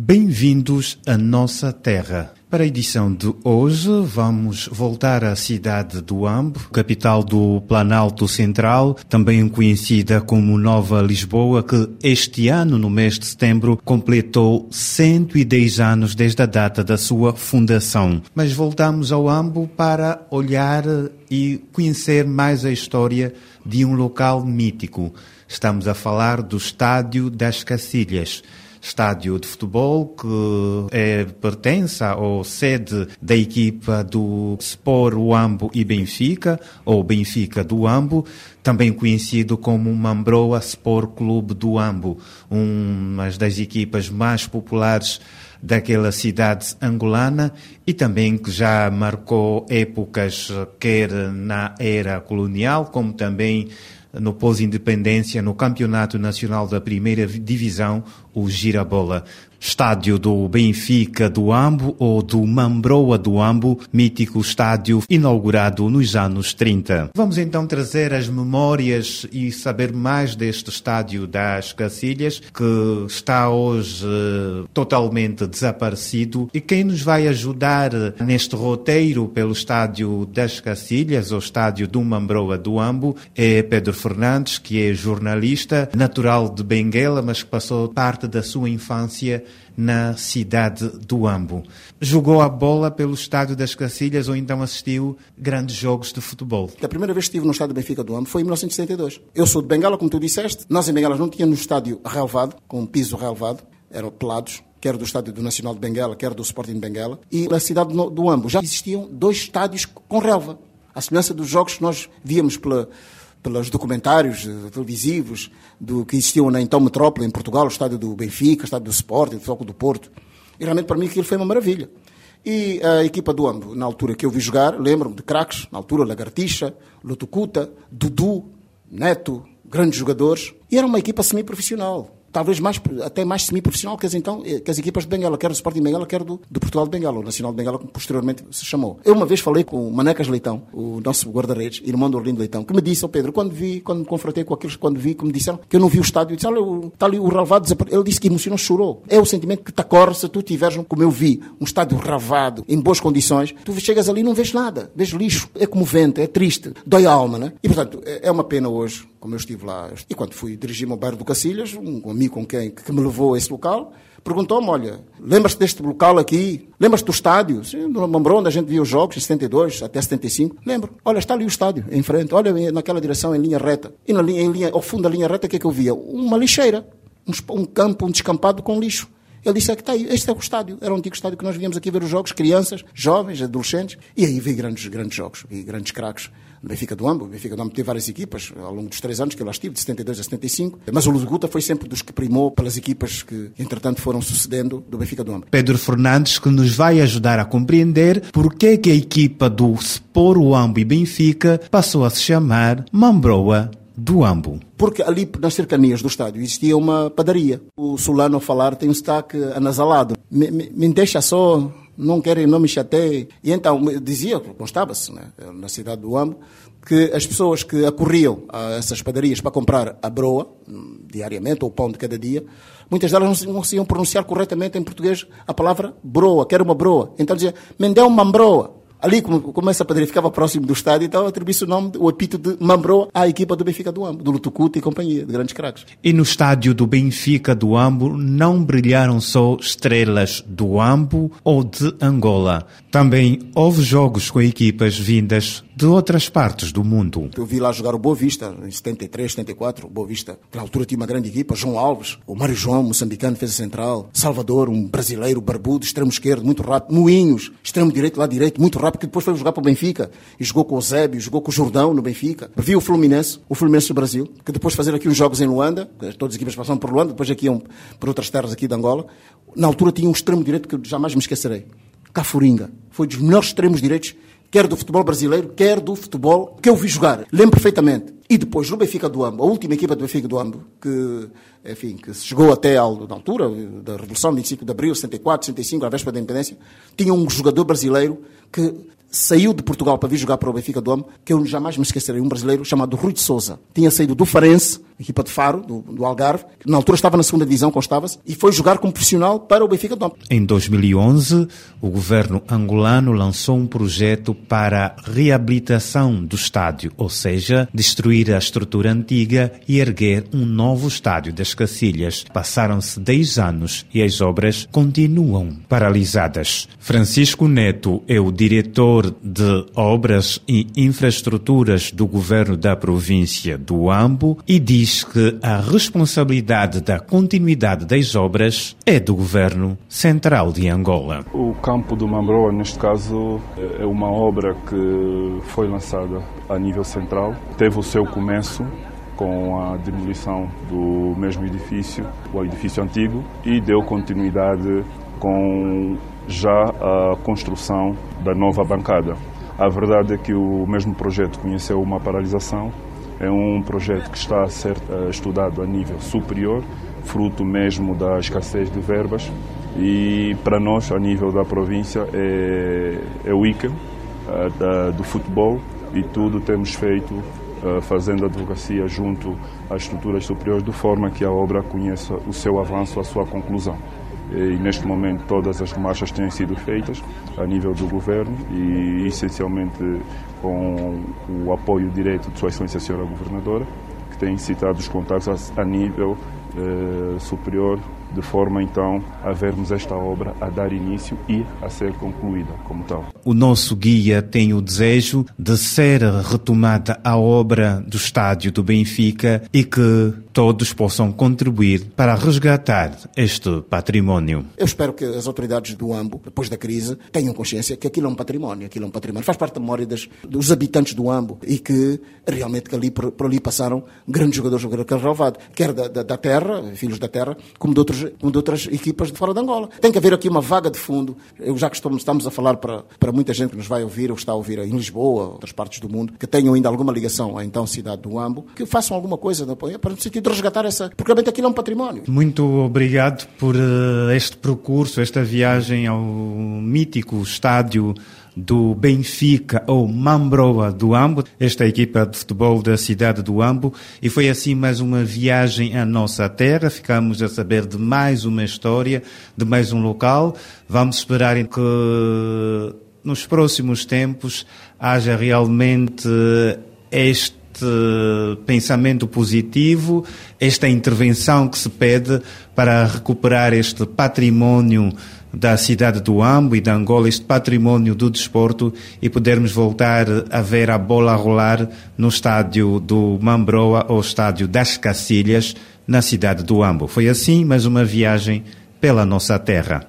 Bem-vindos à nossa terra. Para a edição de hoje, vamos voltar à cidade do Ambo, capital do Planalto Central, também conhecida como Nova Lisboa, que este ano, no mês de setembro, completou 110 anos desde a data da sua fundação. Mas voltamos ao Ambo para olhar e conhecer mais a história de um local mítico. Estamos a falar do Estádio das Cacilhas estádio de futebol que é, pertence ou sede da equipa do Sport Uambo e Benfica, ou Benfica do Uambo, também conhecido como Mambroa Sport Clube do Ambo, uma das equipas mais populares daquela cidade angolana e também que já marcou épocas quer na era colonial como também no pós-independência no Campeonato Nacional da Primeira Divisão, o Girabola estádio do Benfica do Ambo ou do Mambroa do Ambo, mítico estádio inaugurado nos anos 30. Vamos então trazer as memórias e saber mais deste estádio das Cacilhas, que está hoje eh, totalmente desaparecido. E quem nos vai ajudar neste roteiro pelo estádio das Cacilhas, ou estádio do Mambroa do Ambo, é Pedro Fernandes, que é jornalista, natural de Benguela, mas que passou parte da sua infância na cidade do Ambo. Jogou a bola pelo estádio das Cacilhas ou então assistiu grandes jogos de futebol? A primeira vez que estive no estádio Benfica do Ambo foi em 1972. Eu sou de Bengala, como tu disseste. Nós em Bengala não tínhamos estádio relevado, com um piso relevado, eram pelados quer do estádio do Nacional de Benguela, quer do Sporting de Benguela, e na cidade do Ambo já existiam dois estádios com relva. A semelhança dos jogos que nós víamos pela, pelos documentários eh, televisivos do que existiam na então metrópole em Portugal, o estádio do Benfica, o estádio do Sporting, o Foco do Porto. E realmente para mim aquilo foi uma maravilha. E a equipa do Ambo, na altura que eu vi jogar, lembro-me de craques, na altura Lagartixa, Lutucuta, Dudu, Neto, grandes jogadores. E era uma equipa semi-profissional talvez mais, até mais semi-profissional que as, então, que as equipas de Benguela, quer do Sporting de Benguela, quer do, do Portugal de Benguela, o Nacional de Benguela, como posteriormente se chamou. Eu uma vez falei com o Manecas Leitão, o nosso guarda-redes, irmão do Orlindo Leitão, que me disse, oh Pedro, quando vi, quando me confrontei com aqueles, quando vi, que me disseram que eu não vi o estádio, disse, olha, está ali o relvado, ele disse que emocionou, chorou. É o sentimento que te acorre se tu tiveres, como eu vi, um estádio ravado, em boas condições, tu chegas ali e não vês nada, vês lixo, é comovente, é triste, dói a alma, né? E portanto, é, é uma pena hoje, como eu estive lá, e quando fui dirigir-me ao bairro do Cacilhas, um amigo com quem, que me levou a esse local, perguntou-me, olha, lembras-te deste local aqui? Lembras-te do estádio? Sim, no Mambrão, onde a gente via os jogos, em 72 até 75. Lembro. Olha, está ali o estádio, em frente. Olha, naquela direção, em linha reta. E na linha, em linha, ao fundo da linha reta, o que é que eu via? Uma lixeira. Um, um campo, um descampado com lixo. Ele disse, é que está aí, este é o estádio. Era o antigo estádio que nós víamos aqui ver os jogos, crianças, jovens, adolescentes. E aí vi grandes, grandes jogos, vi grandes craques no Benfica do Ambo. O Benfica do Ambo teve várias equipas ao longo dos três anos que eu lá estive, de 72 a 75. Mas o Luguta foi sempre dos que primou pelas equipas que, entretanto, foram sucedendo do Benfica do Ambo. Pedro Fernandes, que nos vai ajudar a compreender porque que a equipa do Spor Ambo e Benfica passou a se chamar Mambroa do Ambo. Porque ali nas cercanias do estádio existia uma padaria. O Solano a falar tem um sotaque anasalado. Me, me, me deixa só não querem, não me chateiem. E então dizia, constava-se né, na cidade do Ambo, que as pessoas que acorriam a essas padarias para comprar a broa, diariamente, ou o pão de cada dia, muitas delas não conseguiam pronunciar corretamente em português a palavra broa, que era uma broa. Então dizia, me deu uma broa. Ali, como, como essa padaria ficava próximo do estádio, então atribuí-se o nome, o epíteto de Mambroa à equipa do Benfica do Ambo, do Lutucuta e companhia, de grandes craques. E no estádio do Benfica do Ambo não brilharam só estrelas do Ambo ou de Angola. Também houve jogos com equipas vindas de outras partes do mundo. Eu vi lá jogar o Boa Vista, em 73, 74, o Boa Vista. Na altura tinha uma grande equipa, João Alves, o Mário João, moçambicano, fez a central, Salvador, um brasileiro, barbudo, extremo esquerdo, muito rápido, Moinhos, extremo direito, lá direito, muito rápido, que depois foi jogar para o Benfica, e jogou com o Zébio, jogou com o Jordão no Benfica. Vi o Fluminense, o Fluminense do Brasil, que depois fazer aqui uns jogos em Luanda, todas as equipas passaram por Luanda, depois aqui iam por outras terras aqui de Angola. Na altura tinha um extremo direito que eu jamais me esquecerei. Cafuringa. Foi dos melhores extremos direitos quer do futebol brasileiro, quer do futebol que eu vi jogar. Lembro perfeitamente. E depois no Benfica do Ambo, a última equipa do Benfica do Ambo, que, enfim, que chegou até à altura da Revolução, 25 de Abril, 64, 65, à véspera da independência, tinha um jogador brasileiro que saiu de Portugal para vir jogar para o Benfica do Ambo, que eu jamais me esquecerei, um brasileiro chamado Rui de Souza. Tinha saído do Farense equipa de Faro, do, do Algarve, que na altura estava na segunda divisão, constava-se, e foi jogar como profissional para o Benfica de Dom. Em 2011, o governo angolano lançou um projeto para a reabilitação do estádio, ou seja, destruir a estrutura antiga e erguer um novo estádio das Cacilhas. Passaram-se 10 anos e as obras continuam paralisadas. Francisco Neto é o diretor de obras e infraestruturas do governo da província do Ambo e diz que a responsabilidade da continuidade das obras é do governo central de Angola. O campo do Mambroa, neste caso, é uma obra que foi lançada a nível central, teve o seu começo com a demolição do mesmo edifício, o edifício antigo, e deu continuidade com já a construção da nova bancada. A verdade é que o mesmo projeto conheceu uma paralisação. É um projeto que está a ser uh, estudado a nível superior, fruto mesmo da escassez de verbas. E para nós, a nível da província, é, é o ícone uh, do futebol e tudo temos feito uh, fazendo advocacia junto às estruturas superiores, de forma que a obra conheça o seu avanço, a sua conclusão e neste momento todas as marchas têm sido feitas a nível do governo e essencialmente com o apoio direto de Sua Excelência Senhora Governadora, que tem citado os contatos a, nível eh, superior de forma então a vermos esta obra a dar início e a ser concluída como tal. O nosso guia tem o desejo de ser retomada a obra do estádio do Benfica e que todos possam contribuir para resgatar este património. Eu espero que as autoridades do AMBO, depois da crise, tenham consciência que aquilo é um património, aquilo é um património, faz parte da memória das, dos habitantes do AMBO e que realmente que ali, por, por ali passaram grandes jogadores do relevado, quer da, da, da terra, filhos da terra, como de outros outros, de outras equipas de fora de Angola. Tem que haver aqui uma vaga de fundo. Eu já que estamos a falar para, para muita gente que nos vai ouvir ou está a ouvir em Lisboa, outras partes do mundo, que tenham ainda alguma ligação à então cidade do Ambo, que façam alguma coisa para no sentido de resgatar essa. Porque realmente aquilo é um património. Muito obrigado por uh, este percurso, esta viagem ao mítico estádio do Benfica ou Mambroa do Ambo, esta equipa de futebol da cidade do Ambo, e foi assim mais uma viagem à nossa terra. Ficamos a saber de mais uma história, de mais um local. Vamos esperar que nos próximos tempos haja realmente este pensamento positivo, esta intervenção que se pede para recuperar este património da cidade do Ambo e da Angola, este património do desporto e podermos voltar a ver a bola rolar no estádio do Mambroa ou estádio das Cacilhas, na cidade do Ambo. Foi assim mais uma viagem pela nossa terra.